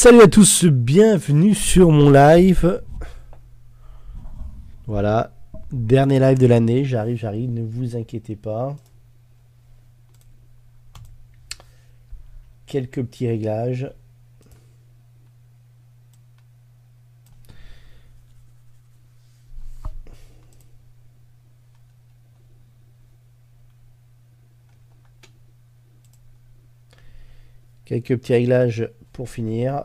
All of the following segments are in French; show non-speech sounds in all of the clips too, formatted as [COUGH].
Salut à tous, bienvenue sur mon live. Voilà, dernier live de l'année, j'arrive, j'arrive, ne vous inquiétez pas. Quelques petits réglages. Quelques petits réglages pour finir.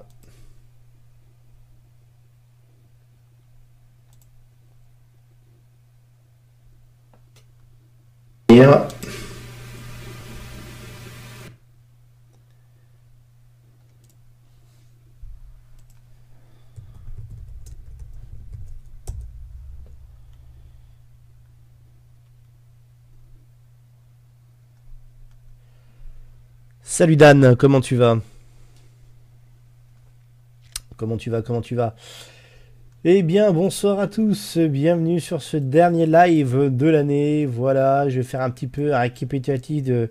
Salut Dan, comment tu vas? Comment tu vas Comment tu vas Eh bien, bonsoir à tous, bienvenue sur ce dernier live de l'année. Voilà, je vais faire un petit peu un récapitulatif de,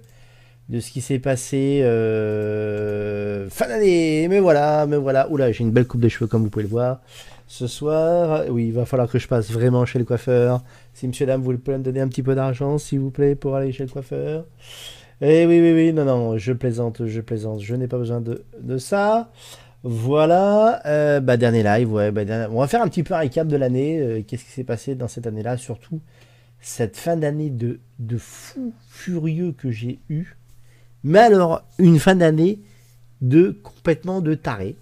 de ce qui s'est passé euh, fin d'année. Mais voilà, mais voilà. Oula, j'ai une belle coupe de cheveux comme vous pouvez le voir. Ce soir, oui, il va falloir que je passe vraiment chez le coiffeur. Si monsieur, dame, vous pouvez me donner un petit peu d'argent, s'il vous plaît, pour aller chez le coiffeur. Eh oui, oui, oui, non, non, je plaisante, je plaisante, je n'ai pas besoin de, de ça. Voilà, euh, bah, dernier live, ouais, bah, dernier- on va faire un petit peu un récap de l'année, euh, qu'est-ce qui s'est passé dans cette année-là, surtout cette fin d'année de, fou furieux que j'ai eu. Mais alors, une fin d'année de complètement de taré.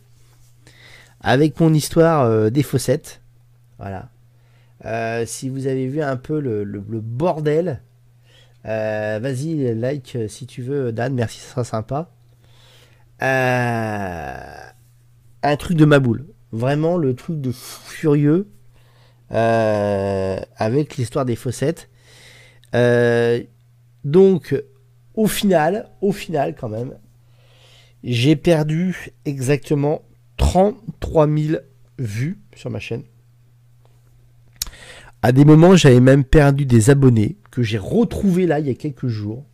Avec mon histoire euh, des fossettes. Voilà. Si vous avez vu un peu le, bordel, vas-y, like si tu veux, Dan, merci, ça sera sympa. Un truc de ma boule. Vraiment le truc de furieux euh, avec l'histoire des fossettes. Euh, donc, au final, au final quand même, j'ai perdu exactement 33 000 vues sur ma chaîne. À des moments, j'avais même perdu des abonnés que j'ai retrouvés là il y a quelques jours.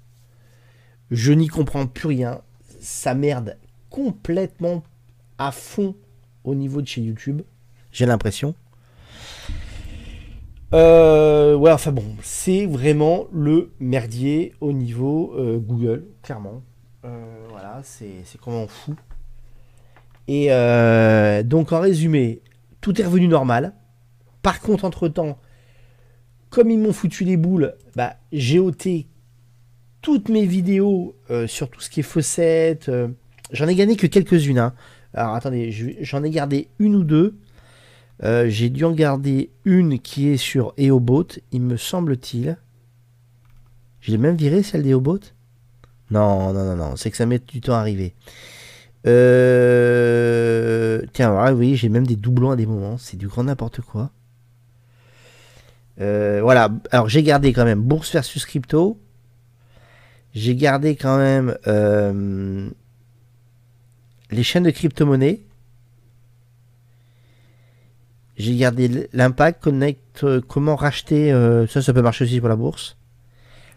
Je n'y comprends plus rien. Ça merde complètement à fond au niveau de chez YouTube. J'ai l'impression. Euh, ouais, enfin bon, c'est vraiment le merdier au niveau euh, Google, clairement. Euh, voilà, c'est comment fou. Et donc en résumé, tout est revenu normal. Par contre, entre-temps, comme ils m'ont foutu les boules, bah, j'ai ôté toutes mes vidéos sur tout ce qui est fossettes. euh, J'en ai gagné que quelques-unes. hein. Alors attendez, j'en ai gardé une ou deux. Euh, j'ai dû en garder une qui est sur EOBot, il me semble-t-il. J'ai même viré celle d'EOBot? Non, non, non, non, c'est que ça met du temps à arriver. Euh... Tiens, voilà, oui, j'ai même des doublons à des moments, c'est du grand n'importe quoi. Euh, voilà, alors j'ai gardé quand même Bourse versus Crypto. J'ai gardé quand même euh, les chaînes de crypto-monnaie. J'ai gardé l'impact, connect, euh, comment racheter, euh, ça, ça peut marcher aussi pour la bourse.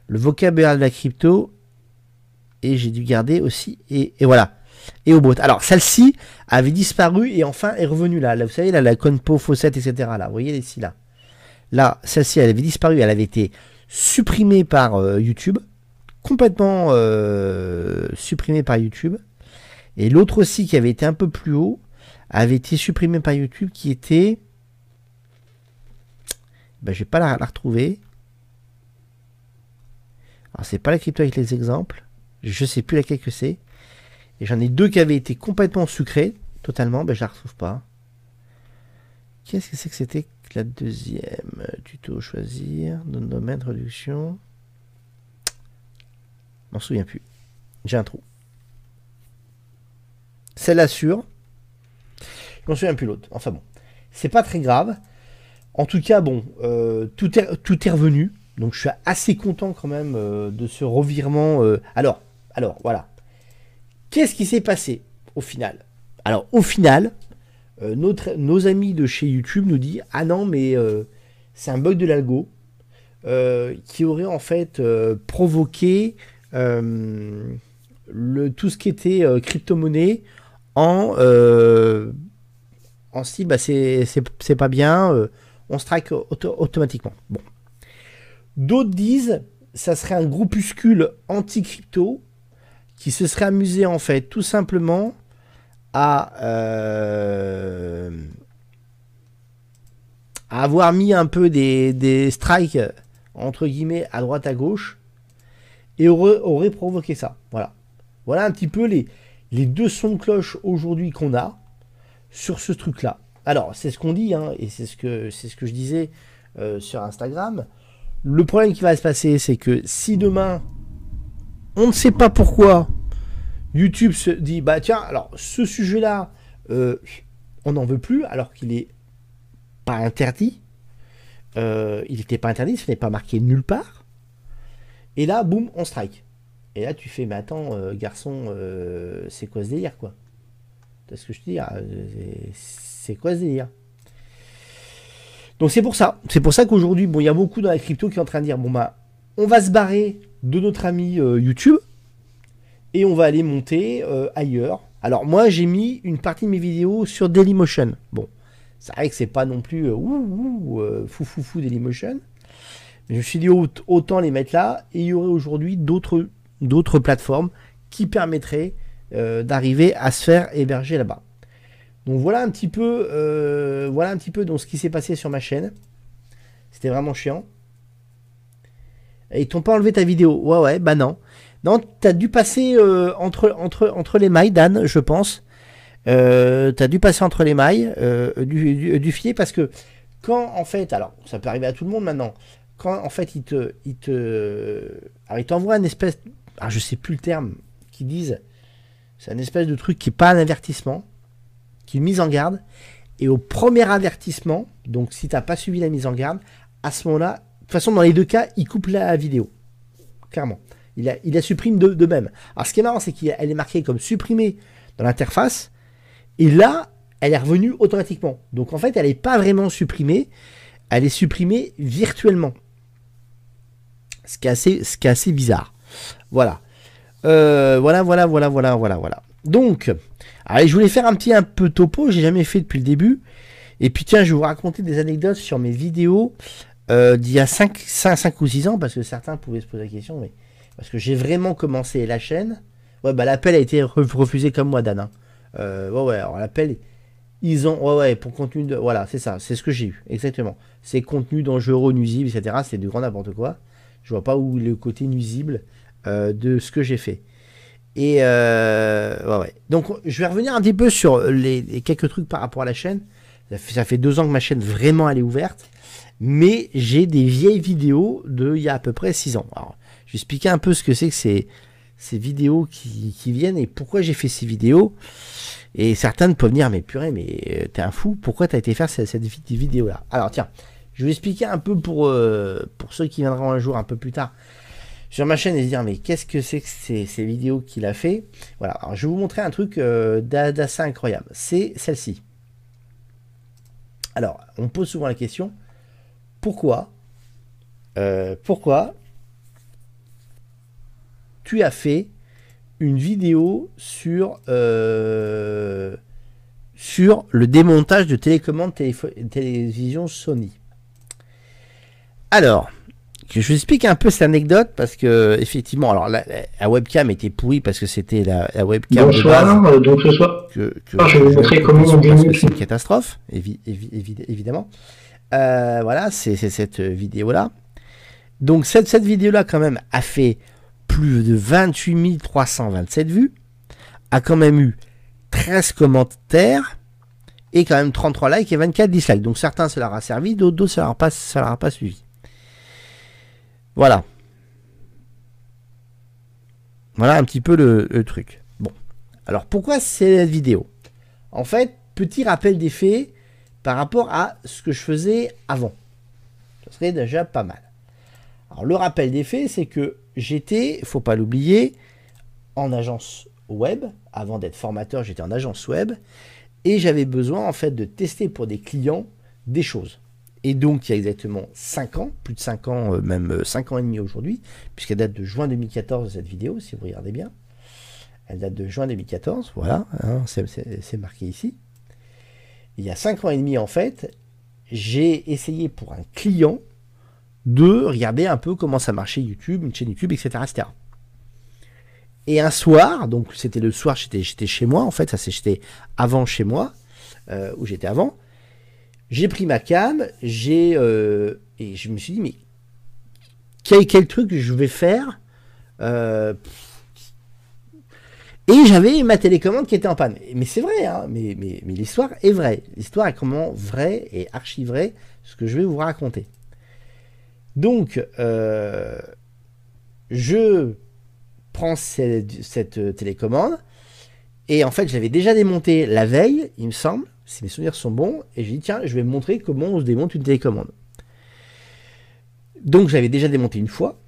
Le vocabulaire de la crypto. Et j'ai dû garder aussi, et, voilà. Et au bot. Alors, celle-ci avait disparu et enfin est revenue là. Là, vous savez, là, la Conpo, Fawcett, etc. Là, vous voyez ici, là. Là, celle-ci, elle avait disparu, elle avait été supprimée par euh, YouTube. Complètement supprimée par YouTube. Et l'autre aussi, qui avait été un peu plus haut, avait été supprimée par YouTube, qui était... Ben, je vais pas la, retrouver. Alors, c'est pas la crypto avec les exemples. Je sais plus laquelle que c'est. Et j'en ai deux qui avaient été complètement sucrés, totalement. Ben, je la retrouve pas. Qu'est-ce que c'est que c'était que la deuxième? Tuto choisir, domaine, réduction. M'en souviens plus. J'ai un trou. Celle-là sûre. Je m'en souviens plus l'autre. Enfin bon. C'est pas très grave. En tout cas, bon, euh, tout, est, revenu. Donc je suis assez content quand même euh, de ce revirement. euh. Alors, alors, voilà. Qu'est-ce qui s'est passé au final? Alors, au final, nos amis de chez YouTube nous disent Ah non, mais c'est un bug de l'algo qui aurait en fait provoqué tout ce qui était crypto-monnaie en, style, bah, c'est pas bien, on strike automatiquement. Bon. D'autres disent, ça serait un groupuscule anti-crypto qui se serait amusé en fait tout simplement à, avoir mis un peu des, des strikes entre guillemets à droite à gauche et aurait, provoqué ça. Voilà. Voilà un petit peu les, les deux sons de cloche aujourd'hui qu'on a sur ce truc-là. Alors, c'est ce qu'on dit, hein, et c'est ce, que, ce que je disais euh, sur Instagram. Le problème qui va se passer, c'est que si demain, on ne sait pas pourquoi, YouTube se dit, bah tiens, alors ce sujet-là, euh, on n'en veut plus, alors qu'il est pas interdit. Euh, il n'était pas interdit, ce n'est pas marqué nulle part. Et là, boum, on strike. Et là, tu fais, mais attends, euh, garçon, euh, c'est quoi ce délire, quoi? C'est ce que je te dis, ah, c'est quoi ce délire? Donc c'est pour ça. C'est pour ça qu'aujourd'hui, bon, il y a beaucoup dans la crypto qui est en train de dire, bon, bah, on va se barrer de notre ami euh, YouTube et on va aller monter ailleurs. Alors moi, j'ai mis une partie de mes vidéos sur Dailymotion. Bon, c'est vrai que c'est pas non plus ouh, fou fou fou Dailymotion. Je me suis dit autant les mettre là et il y aurait aujourd'hui d'autres d'autres plateformes qui permettraient euh, d'arriver à se faire héberger là-bas. Donc voilà un petit peu euh, voilà un petit peu donc ce qui s'est passé sur ma chaîne. C'était vraiment chiant. Ils t'ont pas enlevé ta vidéo? Ouais ouais, bah non. Non, t'as dû passer euh, entre, entre, les mailles, Dan, je pense. T'as dû passer entre les mailles du, du, filet parce que quand en fait, alors ça peut arriver à tout le monde maintenant, quand en fait il te, il te, alors il t'envoie une espèce, alors je sais plus le terme qu'ils disent, c'est un espèce de truc qui est pas un avertissement, qui est une mise en garde, et au premier avertissement, donc si t'as pas suivi la mise en garde, à ce moment-là, de toute façon dans les deux cas, il coupe la vidéo, clairement, il la, il supprime de, de même. Alors ce qui est marrant, c'est qu'elle est marquée comme supprimée dans l'interface, et là, elle est revenue automatiquement. Donc en fait, elle n'est pas vraiment supprimée, elle est supprimée virtuellement. Ce qui est assez, ce qui est assez bizarre. Voilà. Euh, voilà, voilà, voilà, voilà, voilà, voilà. Donc, allez, je voulais faire un petit un peu topo, j'ai jamais fait depuis le début. Et puis tiens, je vais vous raconter des anecdotes sur mes vidéos euh, d'il y a 5, 5, ou 6 ans, parce que certains pouvaient se poser la question, mais parce que j'ai vraiment commencé la chaîne. Ouais, bah l'appel a été refusé comme moi, Dan. Hein. Euh, ouais, ouais, alors l'appel, ils ont, ouais, ouais, pour contenu de, voilà, c'est ça, c'est ce que j'ai eu, exactement. C'est contenu dangereux, nuisible, etc. C'est du grand n'importe quoi. Je vois pas où le côté nuisible de ce que j'ai fait. Et euh, ouais, Donc je vais revenir un petit peu sur les, quelques trucs par rapport à la chaîne. Ça fait, deux ans que ma chaîne vraiment elle est ouverte. Mais j'ai des vieilles vidéos de il y a à peu près six ans. Alors, je vais expliquer un peu ce que c'est que ces, ces vidéos qui, qui viennent et pourquoi j'ai fait ces vidéos. Et certains peuvent venir, mais purée, mais euh, t'es un fou, pourquoi t'as été faire cette, cette vidéo-là? Alors tiens, je vais expliquer un peu pour, euh, pour ceux qui viendront un jour un peu plus tard sur ma chaîne et se dire mais qu'est-ce que c'est que ces, vidéos qu'il a fait? Voilà, alors je vais vous montrer un truc euh, d'assez incroyable. C'est celle-ci. Alors, on pose souvent la question pourquoi euh, pourquoi tu as fait une vidéo sur sur le démontage de télécommande télévision Sony? Alors, je vous explique un peu cette anecdote parce que effectivement, alors la, webcam était pourrie parce que c'était la, webcam Bonsoir, de donc ce soir, que, je vais vous montrer comment on C'est une catastrophe, évidemment. Euh, voilà, c'est cette vidéo là. Donc cette, cette vidéo là quand même a fait plus de 28 327 vues, a quand même eu 13 commentaires et quand même 33 likes et 24 dislikes. Donc certains ça leur a servi, d'autres ça leur pas ça leur a pas suivi. Voilà. Voilà un petit peu le, truc. Bon. Alors pourquoi cette vidéo? En fait, petit rappel des faits par rapport à ce que je faisais avant. Ce serait déjà pas mal. Alors le rappel des faits, c'est que j'étais, faut pas l'oublier, en agence web. Avant d'être formateur, j'étais en agence web. Et j'avais besoin en fait de tester pour des clients des choses. Et donc, il y a exactement 5 ans, plus de 5 ans, euh, même 5 euh, ans et demi aujourd'hui, puisqu'elle date de juin 2014 cette vidéo, si vous regardez bien. Elle date de juin 2014, voilà, hein, c'est marqué ici. Il y a 5 ans et demi, en fait, j'ai essayé pour un client de regarder un peu comment ça marchait YouTube, une chaîne YouTube, etc. etc. Et un soir, donc c'était le soir, j'étais chez moi, en fait, ça c'était avant chez moi, euh, où j'étais avant. J'ai pris ma cam, j'ai euh, et je me suis dit mais quel, quel truc je vais faire euh, Et j'avais ma télécommande qui était en panne. Mais c'est vrai, hein, mais, mais, l'histoire est vraie. L'histoire est comment vraie et archi vraie, ce que je vais vous raconter. Donc, je prends cette, cette, télécommande et en fait, je l'avais déjà démonté la veille, il me semble si mes souvenirs sont bons, et j'ai dit tiens, je vais me montrer comment on se démonte une télécommande. Donc j'avais déjà démonté une fois,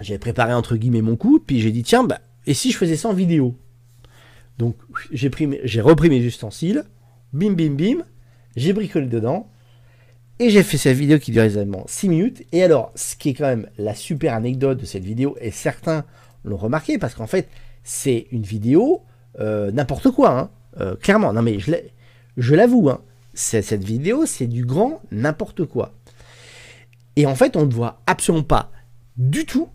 j'avais préparé entre guillemets mon coup, puis j'ai dit tiens, bah, et si je faisais ça en vidéo? Donc j'ai, repris mes ustensiles, bim bim bim, j'ai bricolé dedans, et j'ai fait cette vidéo qui dure exactement 6 minutes. Et alors, ce qui est quand même la super anecdote de cette vidéo, et certains l'ont remarqué, parce qu'en fait, c'est une vidéo euh, n'importe quoi. Hein. Euh, clairement, non mais je l'avoue, hein, cette vidéo, c'est du grand n'importe quoi. Et en fait, on ne voit absolument pas du tout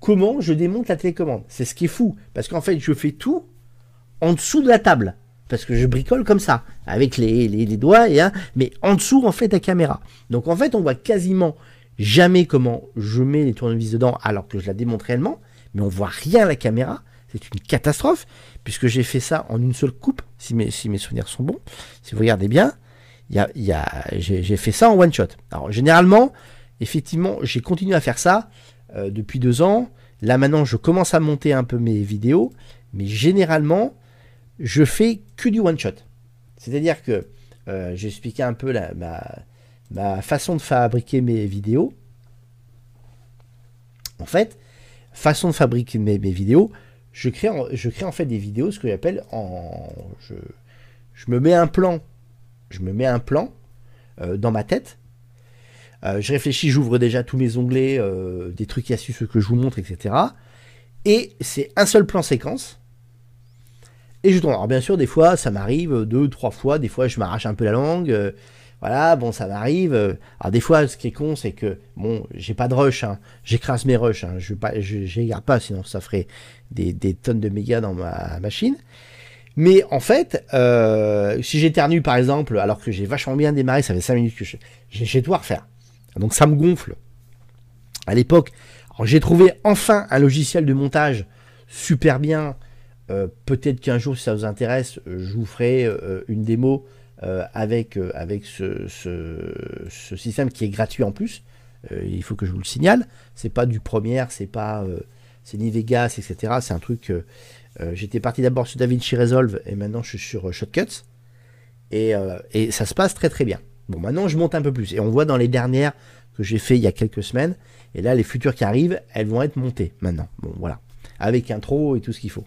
comment je démonte la télécommande. C'est ce qui est fou. Parce qu'en fait, je fais tout en dessous de la table. Parce que je bricole comme ça, avec les, doigts, et, hein, mais en dessous, en fait, la caméra. Donc en fait, on voit quasiment jamais comment je mets les tournevis dedans alors que je la démonte réellement, mais on voit rien à la caméra. C'est une catastrophe puisque j'ai fait ça en une seule coupe, si mes, souvenirs sont bons. Si vous regardez bien, j'ai fait ça en one shot. Alors généralement, effectivement, j'ai continué à faire ça euh, depuis deux ans. Là maintenant, je commence à monter un peu mes vidéos, mais généralement, je fais que du one shot. C'est-à-dire que euh, j'ai un peu la, ma, façon de fabriquer mes vidéos. En fait, façon de fabriquer mes vidéos, je crée, en, fait des vidéos, ce que j'appelle en. Je, je, me mets un plan. Je me mets un plan euh, dans ma tête. Euh, je réfléchis, j'ouvre déjà tous mes onglets, euh, des trucs et astuces que je vous montre, etc. Et c'est un seul plan séquence. Et je tourne. Alors bien sûr, des fois, ça m'arrive deux, trois fois. Des fois, je m'arrache un peu la langue. Voilà, bon, ça m'arrive. Alors des fois, ce qui est con, c'est que bon, j'ai pas de rush. Hein. J'écrase mes rushs. Hein. Je pas, je, pas, sinon ça ferait des, tonnes de mégas dans ma machine. Mais en fait, euh, si j'éternue par exemple, alors que j'ai vachement bien démarré, ça fait 5 minutes que j'ai tout à refaire. Donc ça me gonfle. À l'époque, j'ai trouvé enfin un logiciel de montage super bien. Euh, peut-être qu'un jour, si ça vous intéresse, je vous ferai euh, une démo euh, avec, euh, avec ce, ce, système qui est gratuit en plus. Euh, il faut que je vous le signale. C'est pas du Premiere, c'est pas c'est ni Vegas, etc. C'est un truc. J'étais parti d'abord sur DaVinci Resolve et maintenant je suis sur Shotcuts. Et, et, ça se passe très très bien. Bon, maintenant je monte un peu plus. Et on voit dans les dernières que j'ai fait il y a quelques semaines. Et là, les futures qui arrivent, elles vont être montées maintenant. Bon, voilà. Avec intro et tout ce qu'il faut.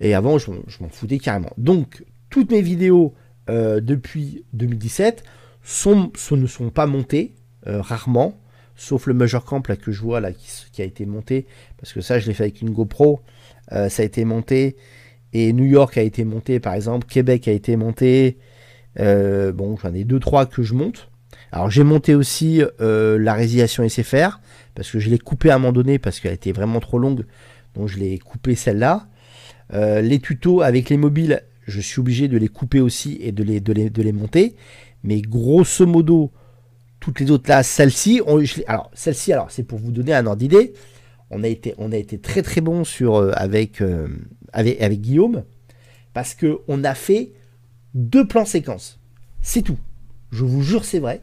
Et avant, je, je m'en foutais carrément. Donc, toutes mes vidéos euh, depuis 2017 sont, ne sont pas montés, euh, rarement, sauf le Major Camp là, que je vois là qui, a été monté, parce que ça je l'ai fait avec une GoPro, euh, ça a été monté, et New York a été monté par exemple, Québec a été monté, bon j'en ai deux trois que je monte. Alors j'ai monté aussi la résiliation SFR, parce que je l'ai coupé à un moment donné, parce qu'elle était vraiment trop longue, donc je l'ai coupé celle-là. les tutos avec les mobiles, je suis obligé de les couper aussi et de les, de les, de les monter. Mais grosso modo, toutes les autres là, celle-ci, alors celle-ci, alors c'est pour vous donner un ordre d'idée. On a été, on a été très très bon sur euh, avec, euh, avec, avec Guillaume parce que on a fait deux plans séquences. C'est tout. Je vous jure, c'est vrai.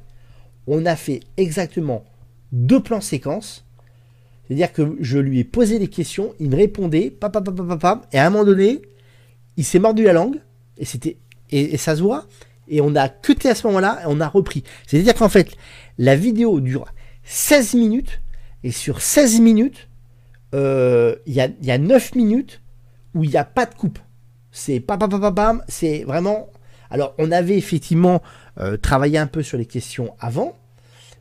On a fait exactement deux plans séquences. C'est-à-dire que je lui ai posé des questions, il me répondait, papa, papa, papa, et à un moment donné, il s'est mordu la langue, et c'était et, ça se voit, et on a cuté à ce moment-là, et on a repris. C'est-à-dire qu'en fait, la vidéo dure 16 minutes, et sur 16 minutes, euh, il y, a, y, a, 9 minutes où il n'y a pas de coupe. C'est pam, pam, pam, pam, c'est vraiment... Alors, on avait effectivement euh, travaillé un peu sur les questions avant,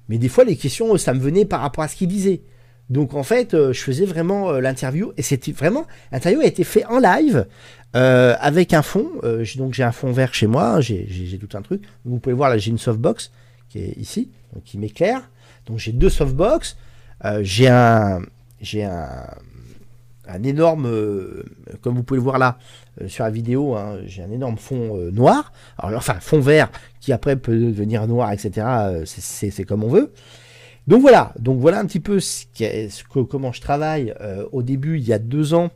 mais des fois, les questions, ça me venait par rapport à ce qu'il disait. Donc en fait, je faisais vraiment l'interview et c'était vraiment l'interview a été fait en live avec un fond. donc j'ai un fond vert chez moi, j'ai tout un truc. Vous pouvez voir là, j'ai une softbox qui est ici, donc qui m'éclaire. Donc j'ai deux softbox. j'ai un j'ai un énorme, euh, comme vous pouvez voir là euh, sur la vidéo, hein, j'ai un énorme fond euh, noir, alors enfin fond vert qui après peut devenir noir, etc. c'est comme on veut. Donc voilà, donc voilà un petit peu ce, que, comment je travaille au début il y a deux ans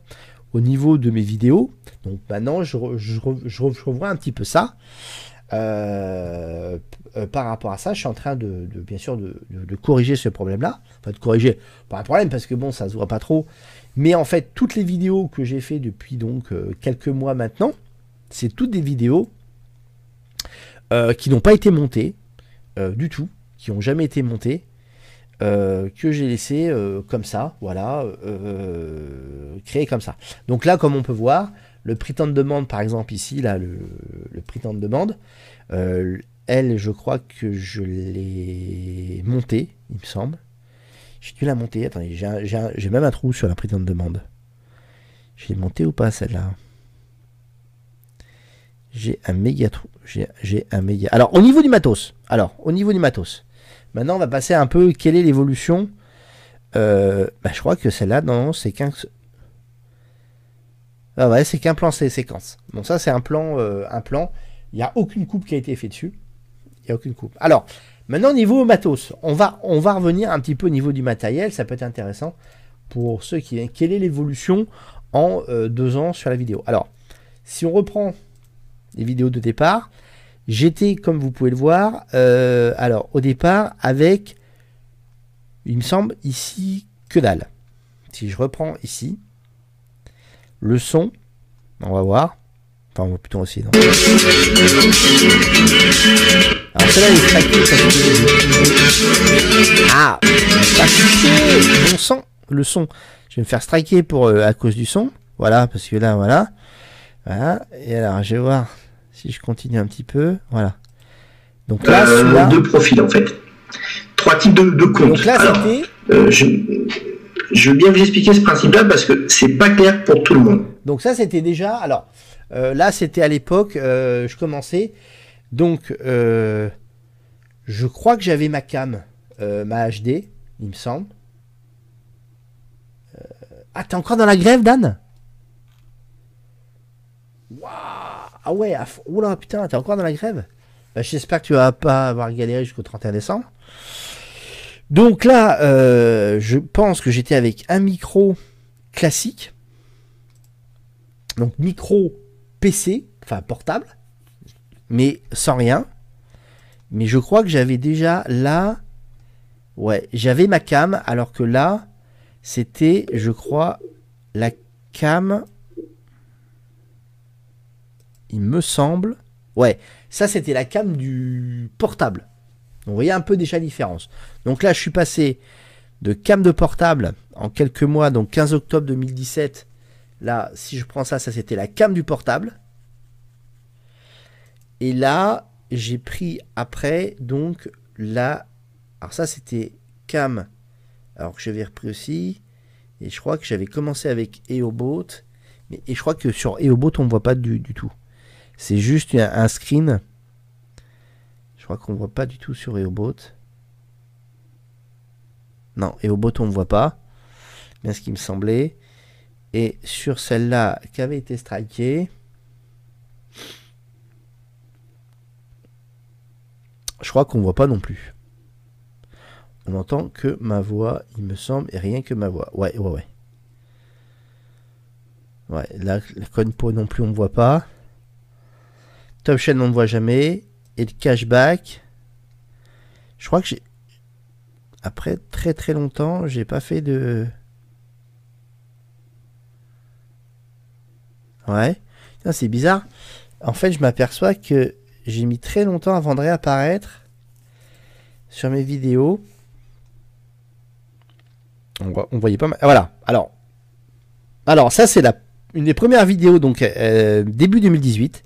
au niveau de mes vidéos. Donc maintenant je, revois un petit peu ça. par rapport à ça, je suis en train de, bien sûr de, corriger ce problème-là. Enfin de corriger, pas un problème parce que bon, ça se voit pas trop. Mais en fait, toutes les vidéos que j'ai fait depuis donc euh, quelques mois maintenant, c'est toutes des vidéos euh, qui n'ont pas été montées euh, du tout, qui n'ont jamais été montées, que j'ai laissé comme ça, voilà, créé comme ça. Donc là, comme on peut voir, le prix de demande, par exemple ici, là, le, le prix de demande, elle, je crois que je l'ai monté, il me semble. J'ai dû la monter. Attendez, j'ai même un trou sur la de demande. J'ai monté ou pas celle-là? J'ai un méga trou. J'ai un méga. Alors, au niveau du matos. Alors, au niveau du matos. Maintenant, on va passer un peu. Quelle est l'évolution euh, bah, Je crois que celle-là, non, c'est qu'un. Ah c'est qu'un plan séquence. Bon, ça, c'est un plan. Euh, un plan. Il n'y a aucune coupe qui a été faite dessus. Il n'y a aucune coupe. Alors, Maintenant, au niveau matos, on va, on va revenir un petit peu au niveau du matériel, ça peut être intéressant pour ceux qui... Quelle est l'évolution en euh, deux ans sur la vidéo Alors, si on reprend les vidéos de départ, j'étais, comme vous pouvez le voir, euh, alors au départ avec, il me semble, ici, que dalle. Si je reprends ici, le son, on va voir, enfin on va plutôt aussi, alors celle-là est Ah Bon sang Le son. Je vais me faire striker pour, euh, à cause du son. Voilà, parce que là, voilà. Voilà. Et alors, je vais voir si je continue un petit peu. Voilà. Donc là, euh, deux profils en fait. Trois types de, de comptes. Donc là, c'était. Euh, je, je, veux bien vous expliquer ce principe-là parce que c'est pas clair pour tout le monde. Donc ça, c'était déjà. Alors, là, c'était à l'époque, je commençais. Donc, euh, je crois que j'avais ma cam, euh, ma HD, il me semble. Euh, ah, t'es encore dans la grève, Dan? Waouh Ah ouais, oula, putain, t'es encore dans la grève? Bah, J'espère que tu vas pas avoir galéré jusqu'au 31 décembre. Donc là, je pense que j'étais avec un micro classique. Donc micro PC, enfin portable mais sans rien. Mais je crois que j'avais déjà là. Ouais, j'avais ma cam, alors que là, c'était, je crois, la cam. Il me semble. Ouais, ça c'était la cam du portable. vous voyez un peu déjà la différence. Donc là, je suis passé de cam de portable en quelques mois, donc 15 octobre 2017. Là, si je prends ça, ça c'était la cam du portable. Et là, j'ai pris après, donc, là. Alors, ça, c'était Cam. Alors que j'avais repris aussi. Et je crois que j'avais commencé avec EOBot. Mais, et je crois que sur EOBot, on ne voit pas du, tout. C'est juste un, screen. Je crois qu'on ne voit pas du tout sur EOBot. Non, EOBot, on ne voit pas. Bien ce qui me semblait. Et sur celle-là, qui avait été strikée. je crois qu'on voit pas non plus. On entend que ma voix, il me semble, et rien que ma voix. Ouais, ouais, ouais. Ouais, là, la Conpo non plus, on ne voit pas. Top Chain, on ne voit jamais. Et le cashback. Je crois que j'ai. Après très très longtemps, j'ai pas fait de. Ouais. C'est bizarre. En fait, je m'aperçois que j'ai mis très longtemps avant de réapparaître sur mes vidéos. On, voyait pas mal. Voilà. Alors, alors ça c'est la une des premières vidéos donc euh, début 2018.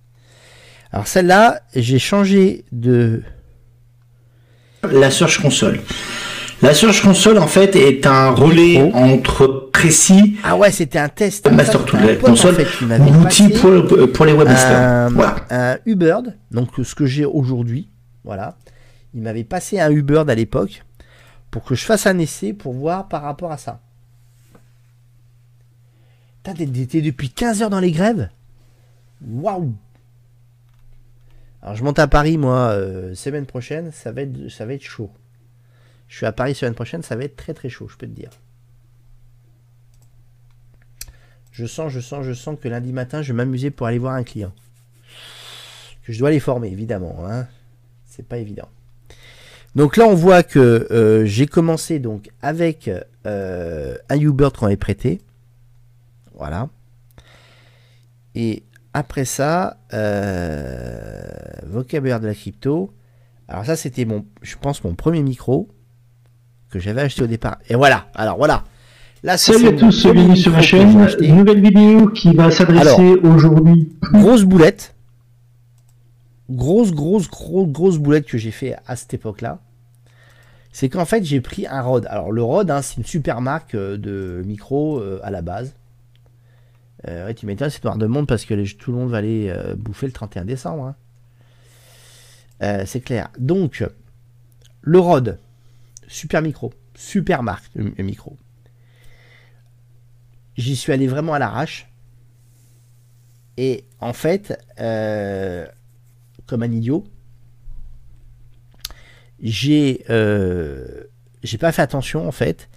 Alors celle-là, j'ai changé de la Search Console. La Search Console, en fait, est un relais entre précis. Ah ouais, c'était un test. Master Tool, la console, l'outil pour, pour, les webmasters. voilà. un donc ce que j'ai aujourd'hui. Voilà. Il m'avait passé un Ubeard à l'époque pour que je fasse un essai pour voir par rapport à ça. T'as été depuis 15 heures dans les grèves? Waouh Alors je monte à Paris moi euh, semaine prochaine, ça va être ça va être chaud. Je suis à Paris semaine prochaine, ça va être très très chaud, je peux te dire. Je sens, je sens, je sens que lundi matin, je vais m'amuser pour aller voir un client. Que je dois les former, évidemment. Hein. C'est pas évident. Donc là, on voit que euh, j'ai commencé donc avec euh, un Uber qu'on avait prêté. Voilà. Et après ça, euh, vocabulaire de la crypto. Alors ça, c'était mon, je pense, mon premier micro que j'avais acheté au départ. Et voilà. Alors voilà. Là, Salut à tous, bienvenue sur ma chaîne. Une nouvelle vidéo qui va s'adresser aujourd'hui. Grosse boulette. Grosse, grosse, grosse, grosse boulette que j'ai fait à cette époque-là. C'est qu'en fait, j'ai pris un Rode. Alors, le Rode, hein, c'est une super marque euh, de micro euh, à la base. Euh, tu m'étonnes, c'est noir de monde parce que tout le monde va aller euh, bouffer le 31 décembre. Hein. Euh, c'est clair. Donc, le Rode, super micro, super marque de micro. J'y suis allé vraiment à l'arrache. Et en fait, comme un idiot, j'ai j'ai pas fait attention en fait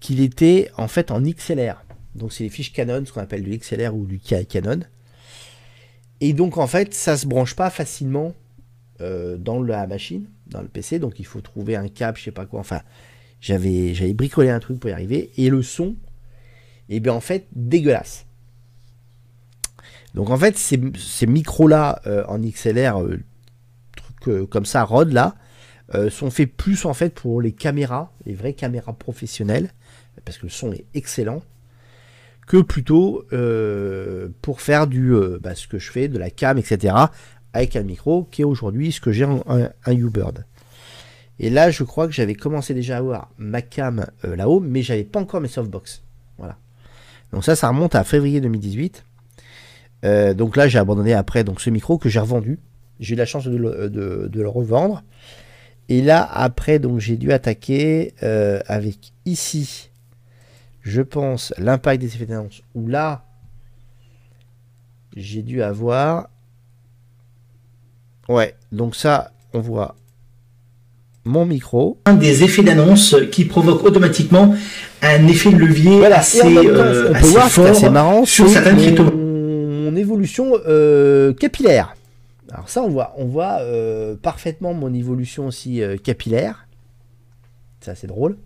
qu'il était en fait en XLR. Donc c'est les fiches Canon, ce qu'on appelle du XLR ou du Canon. Et donc en fait, ça se branche pas facilement euh, dans la machine, dans le PC. Donc il faut trouver un câble, je sais pas quoi. Enfin, j'avais bricolé un truc pour y arriver. Et le son, eh bien en fait, dégueulasse. Donc en fait, ces, micros-là euh, en XLR, euh, trucs comme ça, Rod là, sont faits plus en fait pour les caméras, les vraies caméras professionnelles, parce que le son est excellent que plutôt euh, pour faire du euh, bah, ce que je fais, de la cam, etc. avec un micro qui est aujourd'hui ce que j'ai un, un U-Bird. Et là, je crois que j'avais commencé déjà à avoir ma cam euh, là-haut, mais j'avais pas encore mes softbox. Voilà. Donc ça, ça remonte à février 2018. donc là, j'ai abandonné après donc ce micro que j'ai revendu. J'ai eu la chance de le, de, de le, revendre. Et là, après, donc j'ai dû attaquer avec ici je pense, l'impact des effets d'annonce, où là, j'ai dû avoir... Ouais, donc ça, on voit mon micro. Un des effets d'annonce qui provoque automatiquement un effet de levier assez, euh, on peut voir, fort assez marrant sur certaines. Mon évolution euh, capillaire. Alors ça, on voit, on voit euh, parfaitement mon évolution aussi capillaire. Ça, c'est drôle.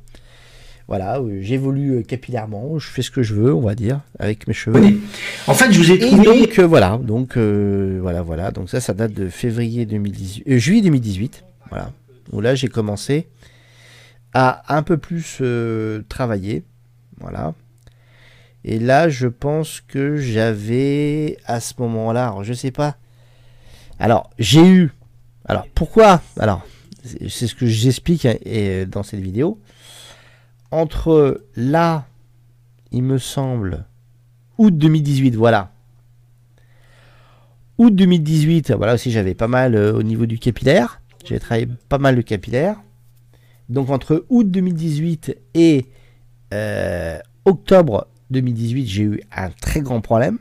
Voilà, euh, j'évolue euh, capillairement, je fais ce que je veux, on va dire, avec mes cheveux. En fait, je vous ai trouvé. donc euh, voilà, donc voilà, voilà. Donc ça, ça date de février 2018, juillet 2018. Voilà. Où là, j'ai commencé à un peu plus travailler. Voilà. Et là, je pense que j'avais à ce moment-là, je sais pas. Alors, j'ai eu. Alors, pourquoi? Alors, c'est ce que j'explique hein, dans cette vidéo entre là, il me semble, août 2018, voilà. Août 2018, voilà aussi j'avais pas mal euh, au niveau du capillaire. J'ai travaillé pas mal de capillaire. Donc entre août 2018 et euh, octobre 2018, j'ai eu un très grand problème.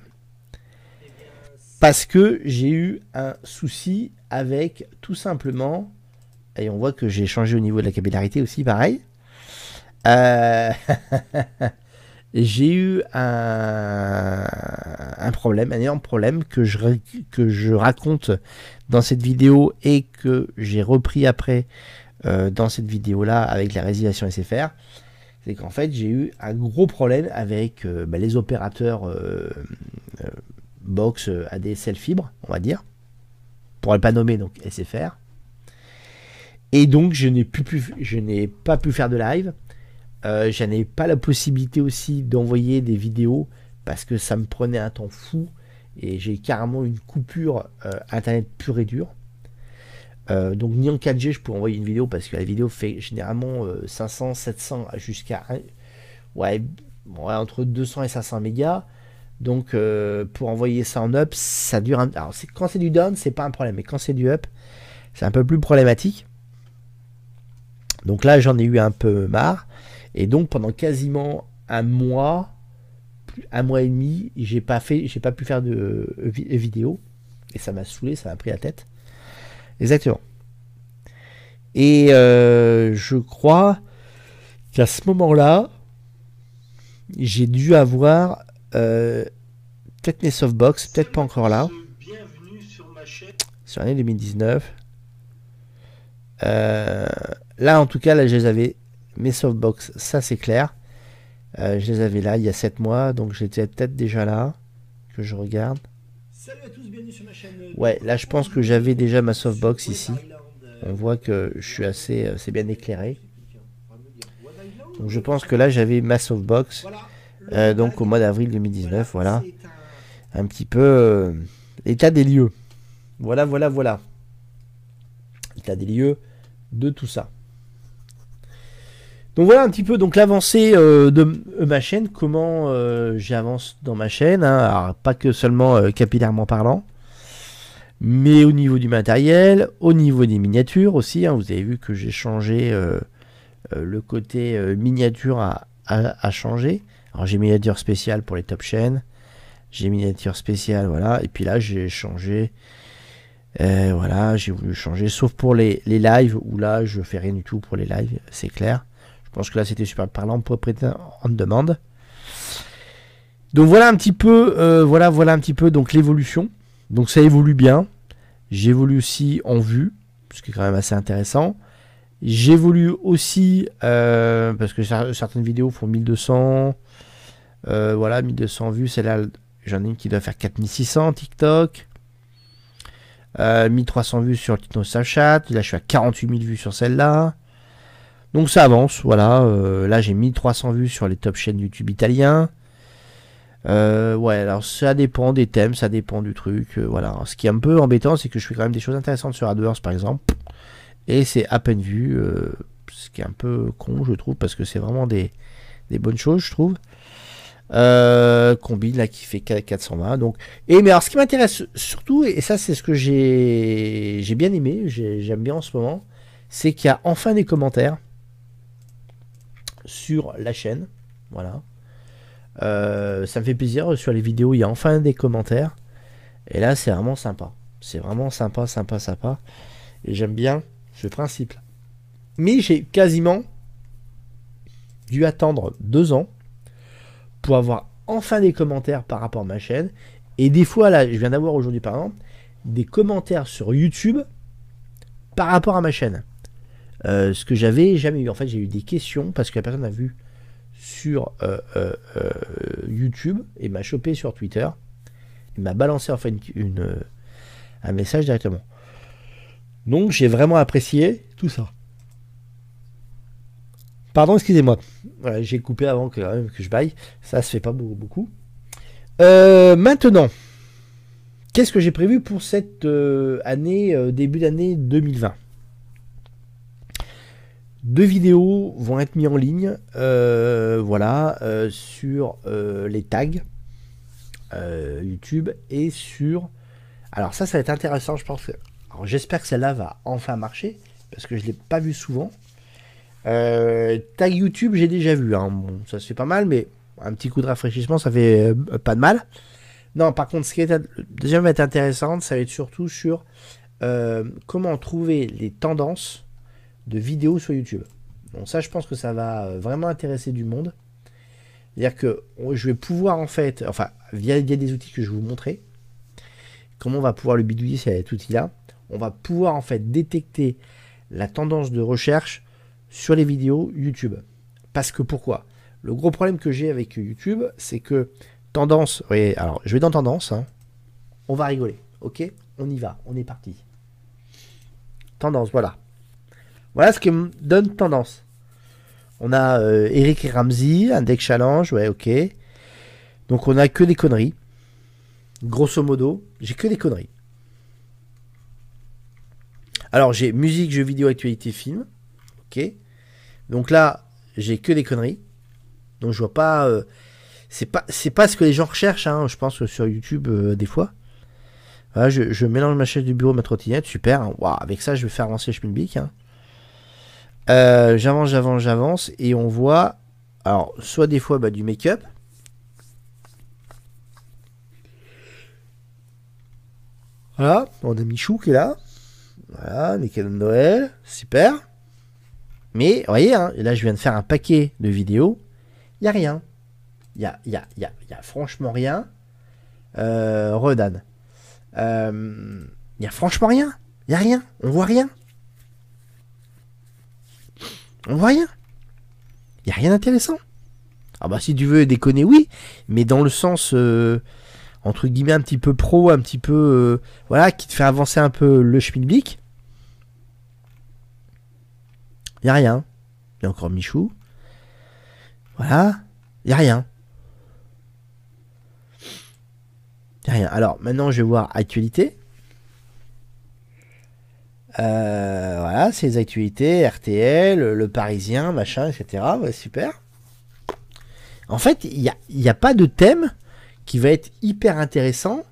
Parce que j'ai eu un souci avec tout simplement, et on voit que j'ai changé au niveau de la capillarité aussi, pareil. Euh, [LAUGHS] j'ai eu un, problème, un énorme problème que je, que je raconte dans cette vidéo et que j'ai repris après euh, dans cette vidéo-là avec la résiliation SFR. C'est qu'en fait, j'ai eu un gros problème avec euh, bah, les opérateurs box ADSL fibre, on va dire, pour ne pas nommer donc SFR. Et donc, je n'ai je n'ai pas pu faire de live. Euh, je n'avais pas la possibilité aussi d'envoyer des vidéos parce que ça me prenait un temps fou et j'ai carrément une coupure euh, internet pure et dure. Euh, donc ni en 4G je peux envoyer une vidéo parce que la vidéo fait généralement 500, 700 jusqu'à ouais, entre 200 et 500 mégas. Donc pour envoyer ça en up, ça dure un... Alors quand c'est du down, c'est pas un problème, mais quand c'est du up, c'est un peu plus problématique. Donc là j'en ai eu un peu marre. Et donc pendant quasiment un mois, un mois et demi, j'ai pas fait, j'ai pas pu faire de vidéo. Et ça m'a saoulé, ça m'a pris la tête. Exactement. Et euh, je crois qu'à ce moment-là, j'ai dû avoir euh, peut-être mes softbox, peut-être pas encore là. Sur l'année 2019. Euh, là, en tout cas, là, je les avais. Mes softbox, ça c'est clair. je les avais là il y a 7 mois, donc j'étais peut-être déjà là. Que je regarde. Salut à tous, bienvenue sur ma chaîne. Ouais, là je pense que j'avais déjà ma softbox ici. On voit que je suis assez, c'est bien éclairé. Donc je pense que là j'avais ma softbox. Euh, donc au mois d'avril 2019, voilà. Un petit peu euh, l'état des lieux. Voilà, voilà, voilà. L'état des lieux de tout ça. Donc voilà un petit peu donc l'avancée euh, de ma chaîne, comment j'avance dans ma chaîne. Hein. Alors, pas que seulement capillairement parlant, mais au niveau du matériel, au niveau des miniatures aussi. Hein. vous avez vu que j'ai changé le côté miniature à, changer. Alors j'ai miniature spéciale pour les top chaînes. J'ai miniature spéciale, voilà. Et puis là, j'ai changé. Euh, voilà, j'ai voulu changer, sauf pour les, les, lives, où là, je fais rien du tout pour les lives, c'est clair. Je pense que là, c'était super parlant prêter en demande. Donc voilà un petit peu, euh, voilà, un petit peu donc l'évolution. Donc ça évolue bien. J'évolue aussi en vue, ce qui est quand même assez intéressant. J'évolue aussi euh, parce que certaines vidéos font 1200, euh, voilà, 1200 vues. Celle-là, j'en ai une qui doit faire 4600 TikTok. 1300 euh, vues sur le Snapchat. Là, je suis à 48 000 vues sur celle-là. Donc ça avance, voilà. Euh, là, j'ai 1300 vues sur les top chaînes YouTube italiens. ouais, alors ça dépend des thèmes, ça dépend du truc. voilà. ce qui est un peu embêtant, c'est que je fais quand même des choses intéressantes sur AdWords, par exemple. Et c'est à peine vu. ce qui est un peu con, je trouve, parce que c'est vraiment des, bonnes choses, je trouve. Euh, combine là qui fait 420 donc et mais alors ce qui m'intéresse surtout et ça c'est ce que j'ai bien aimé j'aime bien en ce moment c'est qu'il y a enfin des commentaires sur la chaîne. Voilà. Euh, ça me fait plaisir sur les vidéos il y a enfin des commentaires. Et là c'est vraiment sympa. C'est vraiment sympa sympa sympa. Et j'aime bien ce principe mais j'ai quasiment dû attendre deux ans pour avoir enfin des commentaires par rapport à ma chaîne. Et des fois, là, je viens d'avoir aujourd'hui par exemple, des commentaires sur YouTube par rapport à ma chaîne. Euh, ce que j'avais jamais eu. En fait, j'ai eu des questions parce que la personne a vu sur euh, euh, YouTube et m'a chopé sur Twitter. Il m'a balancé en fait une, un message directement. Donc j'ai vraiment apprécié tout ça. Pardon, excusez-moi. j'ai coupé avant que, que, je baille. Ça se fait pas beaucoup. Maintenant, qu'est-ce que j'ai prévu pour cette année, début d'année 2020 Deux vidéos vont être mises en ligne, voilà, sur les tags YouTube et sur. Alors ça, ça va être intéressant, je pense. j'espère que celle-là va enfin marcher parce que je l'ai pas vu souvent. Euh, tag YouTube, j'ai déjà vu. Hein. Ça se fait pas mal, mais un petit coup de rafraîchissement, ça fait euh, pas de mal. Non, par contre, ce qui est va être intéressant, ça va être surtout sur euh, comment trouver les tendances de vidéos sur YouTube. Bon, ça, je pense que ça va vraiment intéresser du monde. C'est-à-dire que je vais pouvoir en fait, enfin, via, via des outils que je vais vous montrer, comment on va pouvoir le bidouiller cet outil-là. On va pouvoir en fait détecter la tendance de recherche sur les vidéos YouTube. Parce que pourquoi? Le gros problème que j'ai avec YouTube, c'est que tendance, oui, alors je vais dans tendance, hein. on va rigoler, ok? On y va, on est parti. Tendance, voilà. Voilà ce qui me donne tendance. On a euh, Eric et Ramsey, un deck challenge, ouais, ok. Donc on a que des conneries. Grosso modo, j'ai que des conneries. Alors j'ai musique, jeux vidéo, actualité, film. Ok. Donc là, j'ai que des conneries. Donc je vois pas. Euh, c'est pas, ce que les gens recherchent, hein, je pense, sur YouTube euh, des fois. Voilà, je, mélange ma chaise du bureau, ma trottinette, super. Hein. avec ça, je vais faire avancer Schmilblick. Hein. Euh, j'avance, j'avance, j'avance, et on voit, alors, soit des fois bah, du make-up. Voilà, on a Michou qui est là. Voilà, les cadeaux de Noël, super. Mais, vous voyez, hein, là, je viens de faire un paquet de vidéos. Il n'y a rien. Il n'y a, franchement rien. Euh, Redan. Il euh, n'y a franchement rien. Il n'y a rien. On voit rien. On voit rien. Il n'y a rien d'intéressant. Ah bah si tu veux déconner, oui. Mais dans le sens, euh, entre guillemets, un petit peu pro, un petit peu... Euh, voilà, qui te fait avancer un peu le schmilblick. Il n'y a rien. Il y a encore Michou. Voilà. Il n'y a rien. Il n'y a rien. Alors maintenant, je vais voir actualité. Euh, voilà, c'est les actualités, RTL, le Parisien, machin, etc. super. En fait, il n'y a, y a, pas de thème qui va être hyper intéressant.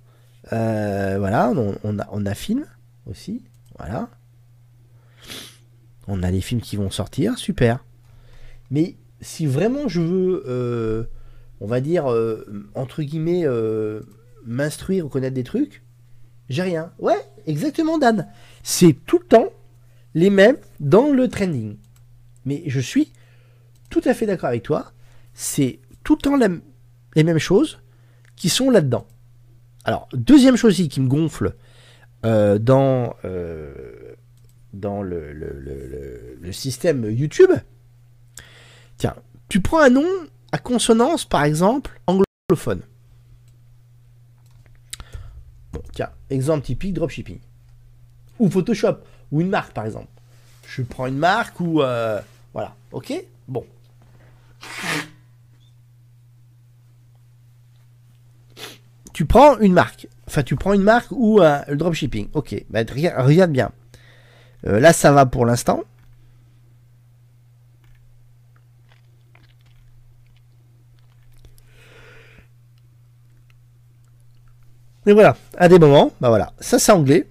Euh, voilà, on, a, on a film aussi. Voilà. On a les films qui vont sortir, super. Mais si vraiment je veux, euh, on va dire, entre guillemets, m'instruire ou connaître des trucs, j'ai rien. Ouais, exactement, Dan. C'est tout le temps les mêmes dans le trending. Mais je suis tout à fait d'accord avec toi. C'est tout le temps les mêmes choses qui sont là-dedans. Alors, deuxième chose qui me gonfle euh, dans, euh, le, le, système YouTube. Tiens, tu prends un nom à consonance, par exemple, anglophone. Bon, tiens, exemple typique, dropshipping. Photoshop, ou une marque par exemple. Je prends une marque ou... Euh, voilà, ok? Bon. Tu prends une marque. Enfin, tu prends une marque ou un le dropshipping. Ok, bah, regarde, bien. Euh, là, ça va pour l'instant. Et voilà, à des moments, bah voilà, ça c'est anglais.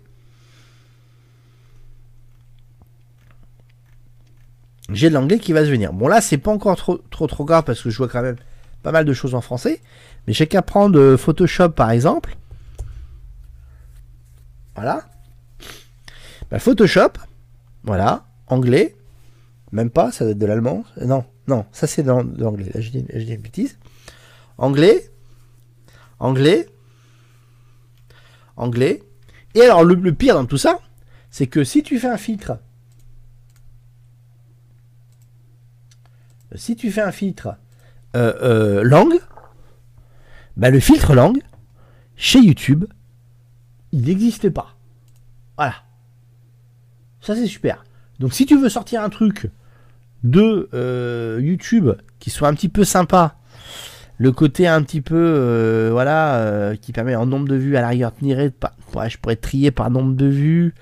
J'ai de l'anglais qui va se venir. Bon là, c'est pas encore trop, trop trop grave parce que je vois quand même pas mal de choses en français. Mais j'ai qu'à prendre euh, Photoshop par exemple. Voilà. Bah, Photoshop, voilà, anglais, même pas, ça doit être de l'allemand. Non, non, ça c'est de l'anglais. Je dis une bêtise. Anglais, anglais, anglais. Et alors, le, pire dans tout ça, c'est que si tu fais un filtre, si tu fais un filtre euh, euh, langue, bah, le filtre langue, chez YouTube, il n'existe pas. Voilà. Ça, c'est super. Donc, si tu veux sortir un truc de euh, YouTube qui soit un petit peu sympa, le côté un petit peu, voilà, qui permet en nombre de vues à l'arrière je pourrais trier par nombre de vues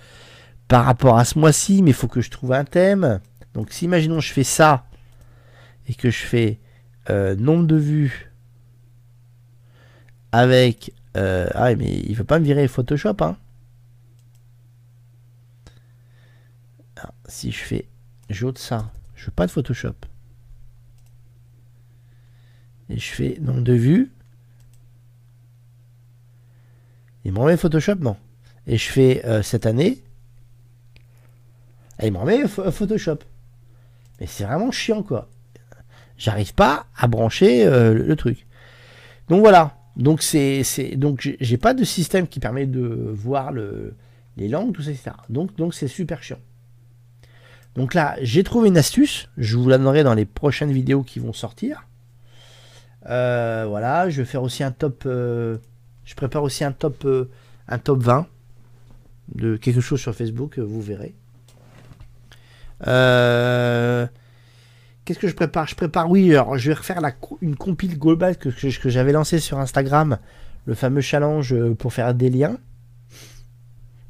par rapport à ce mois-ci, mais il faut que je trouve un thème. Donc si imaginons je fais ça et que je fais euh, nombre de vues avec ah mais il veut pas me virer Photoshop hein. si je fais j'ôte ça, je veux pas de Photoshop et je fais nombre de vues. Il me remet Photoshop Non. Et je fais euh, cette année. Et il me remet Photoshop. Mais c'est vraiment chiant quoi. J'arrive pas à brancher euh, le, truc. Donc voilà. Donc c'est donc j'ai pas de système qui permet de voir le, les langues, tout ça, etc. Donc donc c'est super chiant. Donc là, j'ai trouvé une astuce. Je vous la donnerai dans les prochaines vidéos qui vont sortir. Euh, voilà, je vais faire aussi un top. Euh, je prépare aussi un top, un top 20 de quelque chose sur Facebook, vous verrez. Qu'est-ce que je prépare? Je prépare, oui, alors je vais refaire la, une compile globale que, j'avais lancé sur Instagram, le fameux challenge pour faire des liens,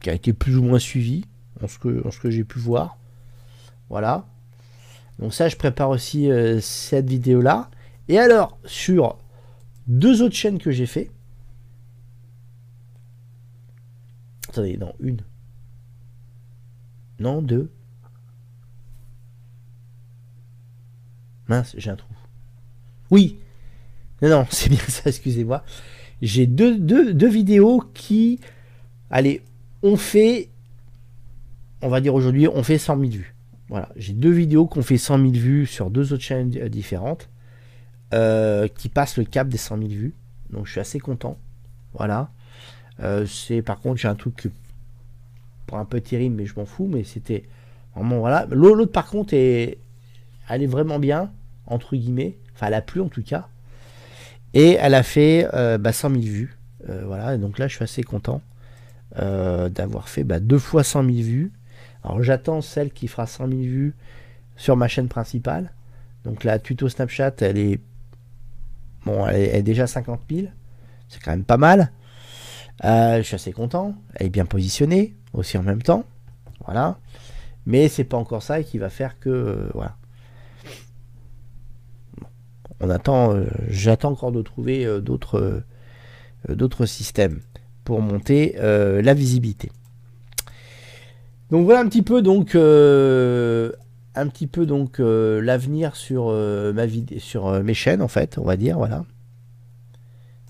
qui a été plus ou moins suivi. en ce que, en ce que j'ai pu voir. Voilà. Donc ça, je prépare aussi cette vidéo-là. Et alors, sur deux autres chaînes que j'ai fait. Attendez, non, une. Non, deux. Mince, j'ai un trou. Oui. Non, non, [LAUGHS] c'est bien ça, excusez-moi. J'ai deux, deux, vidéos qui, allez, ont fait, on va dire aujourd'hui, on fait 100 000 vues. Voilà, j'ai deux vidéos qui ont fait 100 000 vues sur deux autres chaînes euh, différentes, euh, qui passent le cap des 100 000 vues. Donc je suis assez content. Voilà. Euh, c'est par contre, j'ai un truc pour un peu terrible, mais je m'en fous. Mais c'était voilà. L'autre par contre est, elle est vraiment bien entre guillemets. Enfin, elle a plu en tout cas. Et elle a fait euh, bah, 100 000 vues. Euh, voilà, donc là je suis assez content euh, d'avoir fait bah, deux fois 100 000 vues. Alors j'attends celle qui fera 100 000 vues sur ma chaîne principale. Donc la tuto Snapchat, elle est bon, elle est, déjà 50 000. C'est quand même pas mal. je suis assez content. Elle est bien positionnée aussi en même temps. Voilà. Mais c'est pas encore ça qui va faire que voilà on attend, euh, j'attends encore de trouver euh, d'autres euh, d'autres systèmes pour monter la visibilité. Donc voilà un petit peu donc un petit peu donc l'avenir sur ma vidéo sur mes chaînes en fait, on va dire voilà.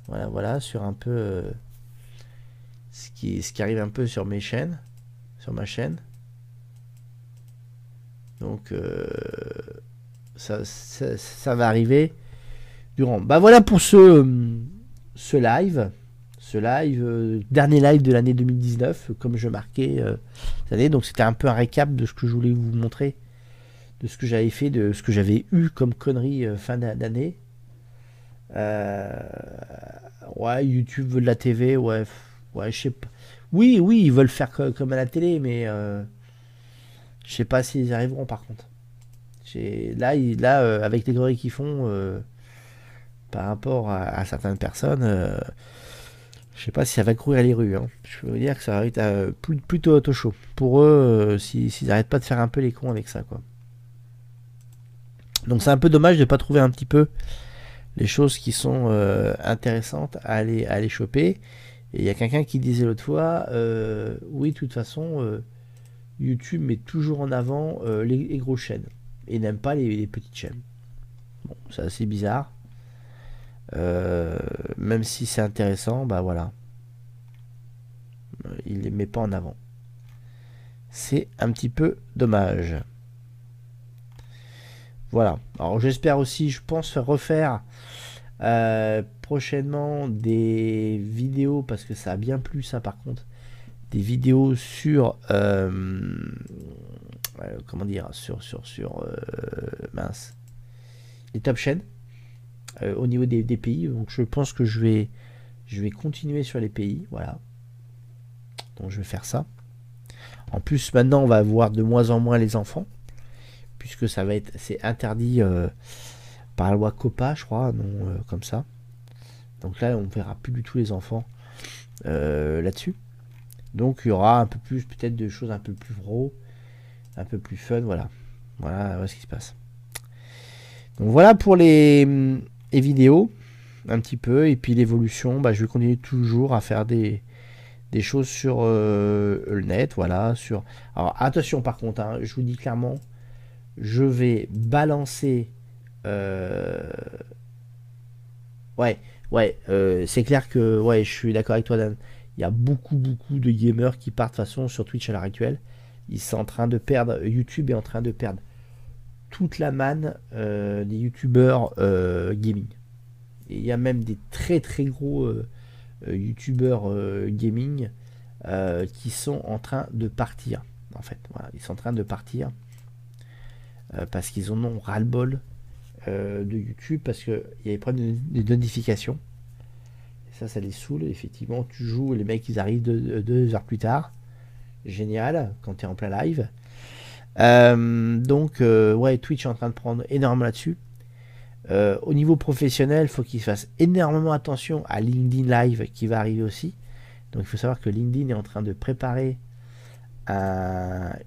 Voilà voilà sur un peu ce qui ce qui arrive un peu sur mes chaînes, sur ma chaîne. Donc ça, va arriver durant. Bah voilà pour ce, ce live. Ce live, euh, dernier live de l'année 2019, comme je marquais euh, cette année. Donc c'était un peu un récap de ce que je voulais vous montrer, de ce que j'avais fait, de ce que j'avais eu comme connerie euh, fin d'année. ouais, YouTube veut de la TV, ouais, ouais, je sais pas. Oui, oui, ils veulent faire comme à la télé, mais je sais pas s'ils y arriveront par contre. Là, là euh, avec les conneries qu'ils font euh, par rapport à, certaines personnes, euh, je sais pas si ça va courir les rues. Hein. Je veux dire que ça va être plutôt auto chaud. Pour eux, s'ils n'arrêtent pas de faire un peu les cons avec ça, quoi. Donc c'est un peu dommage de ne pas trouver un petit peu les choses qui sont intéressantes à aller, à aller choper. Et il y a quelqu'un qui disait l'autre fois, oui, de toute façon, YouTube met toujours en avant les, les grosses chaînes n'aime pas les, petites chaînes. Bon, c'est assez bizarre. Euh, même si c'est intéressant, bah voilà. Il les met pas en avant. C'est un petit peu dommage. Voilà. Alors j'espère aussi, je pense refaire euh, prochainement des vidéos parce que ça a bien plu ça par contre. Des vidéos sur euh, comment dire, sur, sur, sur euh, mince, les top chaînes euh, au niveau des, pays. Donc je pense que je vais, je vais continuer sur les pays. Voilà. Donc je vais faire ça. En plus, maintenant, on va voir de moins en moins les enfants, puisque ça va être, c'est interdit euh, par la loi COPA, je crois, non, comme ça. Donc là, on verra plus du tout les enfants là-dessus. Donc il y aura un peu plus, peut-être de choses un peu plus gros, un peu plus fun. Voilà, voilà, ce qui se passe. Donc voilà pour les, vidéos, un petit peu, et puis l'évolution. Bah, je vais continuer toujours à faire des, des choses sur euh, le net, voilà. Sur. Alors attention par contre, hein, je vous dis clairement, je vais balancer. Euh, ouais, ouais, euh, c'est clair que ouais, je suis d'accord avec toi, Dan. Il y a beaucoup, beaucoup de gamers qui partent de façon sur Twitch à l'heure actuelle. Ils sont en train de perdre, YouTube est en train de perdre toute la manne euh, des youtubeurs euh, gaming. il y a même des très très gros euh, youtubeurs gaming qui sont en train de partir. En fait, ils sont en train de partir parce qu'ils en ont ras-le-bol de YouTube parce qu'il y a des problèmes de, notifications. Et ça, ça les saoule. Effectivement, tu joues, les mecs ils arrivent deux heures plus tard génial quand tu es en plein live. Euh, donc, euh, ouais, Twitch est en train de prendre énormément là-dessus. Euh, au niveau professionnel, il faut qu'il fasse énormément attention à LinkedIn Live qui va arriver aussi. Donc, il faut savoir que LinkedIn est en train de préparer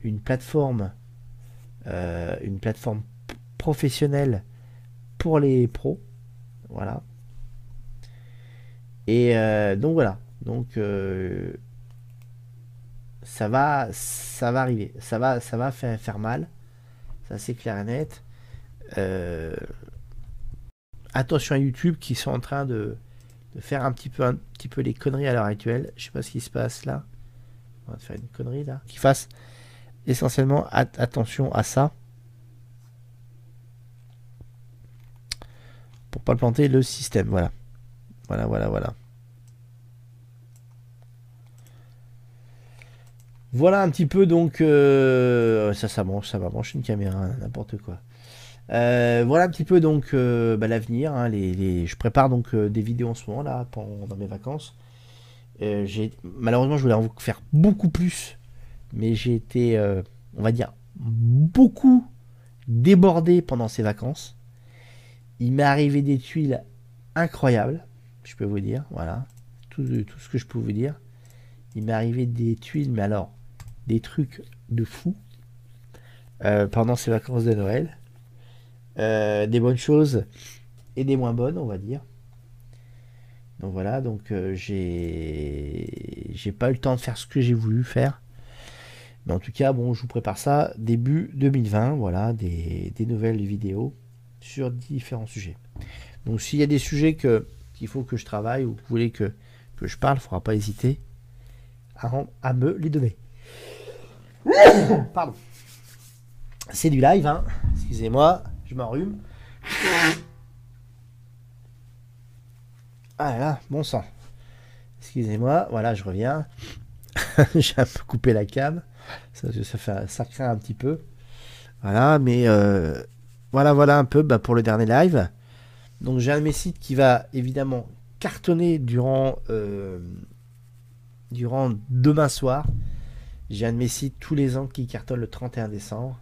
une plateforme, une plateforme professionnelle pour les pros. Voilà. Et donc voilà. Donc ça va, ça va arriver. Ça va, ça va faire, mal. Ça c'est clair et net. Euh, attention à YouTube qui sont en train de, faire un petit peu un petit peu les conneries à l'heure actuelle. Je sais pas ce qui se passe là. On va faire une connerie là. Qui fasse essentiellement attention à ça. Pour pas planter le système. Voilà. Voilà, voilà, voilà. Voilà un petit peu donc euh, ça ça ça va brancher une caméra hein, n'importe quoi. Euh, voilà un petit peu donc euh, bah, l'avenir. Hein, Je prépare donc des vidéos en ce moment là pendant mes vacances. malheureusement je voulais en faire beaucoup plus, mais j'ai été on va dire beaucoup débordé pendant ces vacances. Il m'est arrivé des tuiles incroyables, je peux vous dire, voilà tout ce que je peux vous dire. Il m'est arrivé des tuiles, mais alors des trucs de fou euh, pendant ces vacances de Noël. Euh, des bonnes choses et des moins bonnes, on va dire. Donc voilà, donc euh, j'ai j'ai pas eu le temps de faire ce que j'ai voulu faire. Mais en tout cas, bon, je vous prépare ça début 2020, voilà, des, nouvelles vidéos sur différents sujets. Donc s'il y a des sujets que qu'il faut que je travaille ou que vous voulez que, je parle, il ne faudra pas hésiter à me les donner. [COUGHS] Pardon. C'est du live, hein. Excusez-moi, je m'enrhume. Ah bon sang. Excusez-moi, voilà, je reviens. [LAUGHS] J'ai un peu coupé la cam. Ça, fait, ça craint un petit peu. Voilà, mais euh, voilà, voilà un peu bah, pour le dernier live. Donc j'ai un de sites qui va évidemment cartonner durant, euh, durant demain soir. J'ai un de mes sites tous les ans qui cartonne le 31 décembre.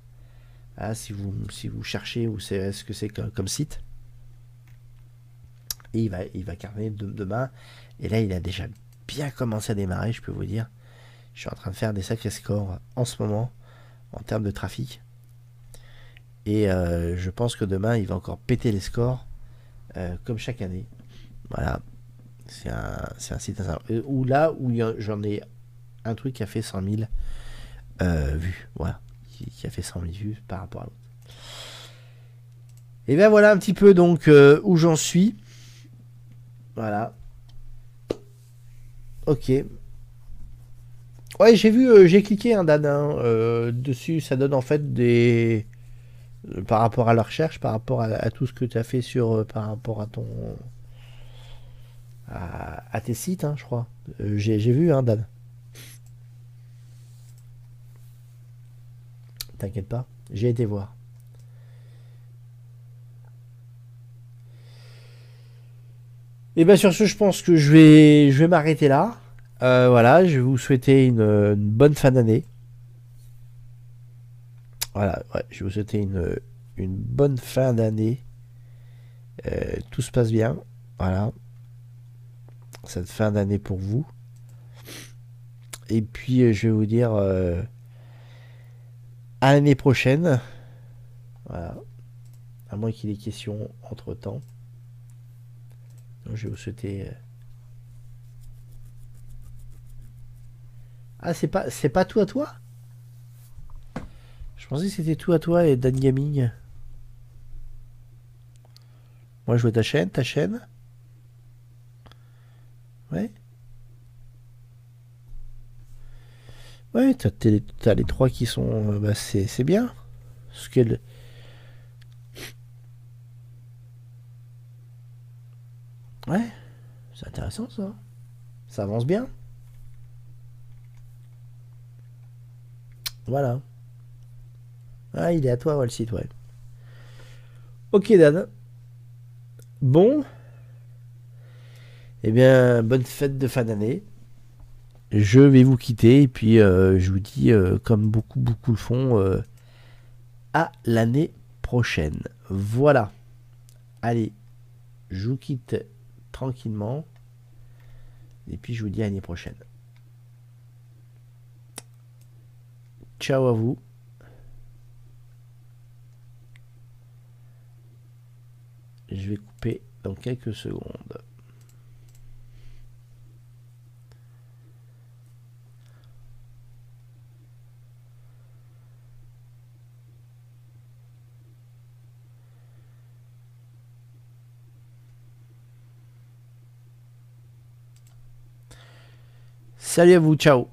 Ah, si, vous, si vous cherchez ce que c'est comme, site. Et il va, il va cartonner demain. Et là, il a déjà bien commencé à démarrer, je peux vous dire. Je suis en train de faire des sacrés scores en ce moment en termes de trafic. Et euh, je pense que demain, il va encore péter les scores euh, comme chaque année. Voilà. C'est un, un, site où là où j'en ai un truc qui a fait 100 000 euh, vues. Voilà. Qui, a fait 100 000 vues par rapport à l'autre. Et bien voilà un petit peu donc euh, où j'en suis. Voilà. Ok. Ouais, j'ai vu, euh, j'ai cliqué un hein, dessus. Ça donne en fait des. par rapport à la recherche, par rapport à, tout ce que tu as fait sur. par rapport à ton. à, tes sites, hein, je crois. j'ai vu, hein, Dan. T'inquiète pas, j'ai été voir. Et bien sur ce, je pense que je vais, je vais m'arrêter là. Euh, voilà, je vais vous souhaiter une, bonne fin d'année. Voilà, je vais vous souhaiter une, une bonne fin d'année. Euh, tout se passe bien. Voilà. Cette fin d'année pour vous. Et puis, euh, je vais vous dire à l'année prochaine. Voilà. À moins qu'il y ait des questions entre temps. Donc, je vais vous souhaiter. Euh, ah, c'est pas, c'est pas tout à toi? Je pensais que c'était tout à toi et Dan Gaming. Moi, je vois ta chaîne, ta chaîne. Ouais. Ouais, t'as, as les trois qui sont. Euh, bah, c'est, bien. Ce qu'elle. Ouais, c'est intéressant ça. Ça avance bien. Voilà. Ah, il est à toi, le site, ouais. Ok, Dan. Bon. Eh bien, bonne fête de fin d'année je vais vous quitter et puis euh, je vous dis, euh, comme beaucoup, beaucoup le font, euh, à l'année prochaine. Voilà. Allez, je vous quitte tranquillement. Et puis je vous dis à l'année prochaine. Ciao à vous. Je vais couper dans quelques secondes. Salut à vous, ciao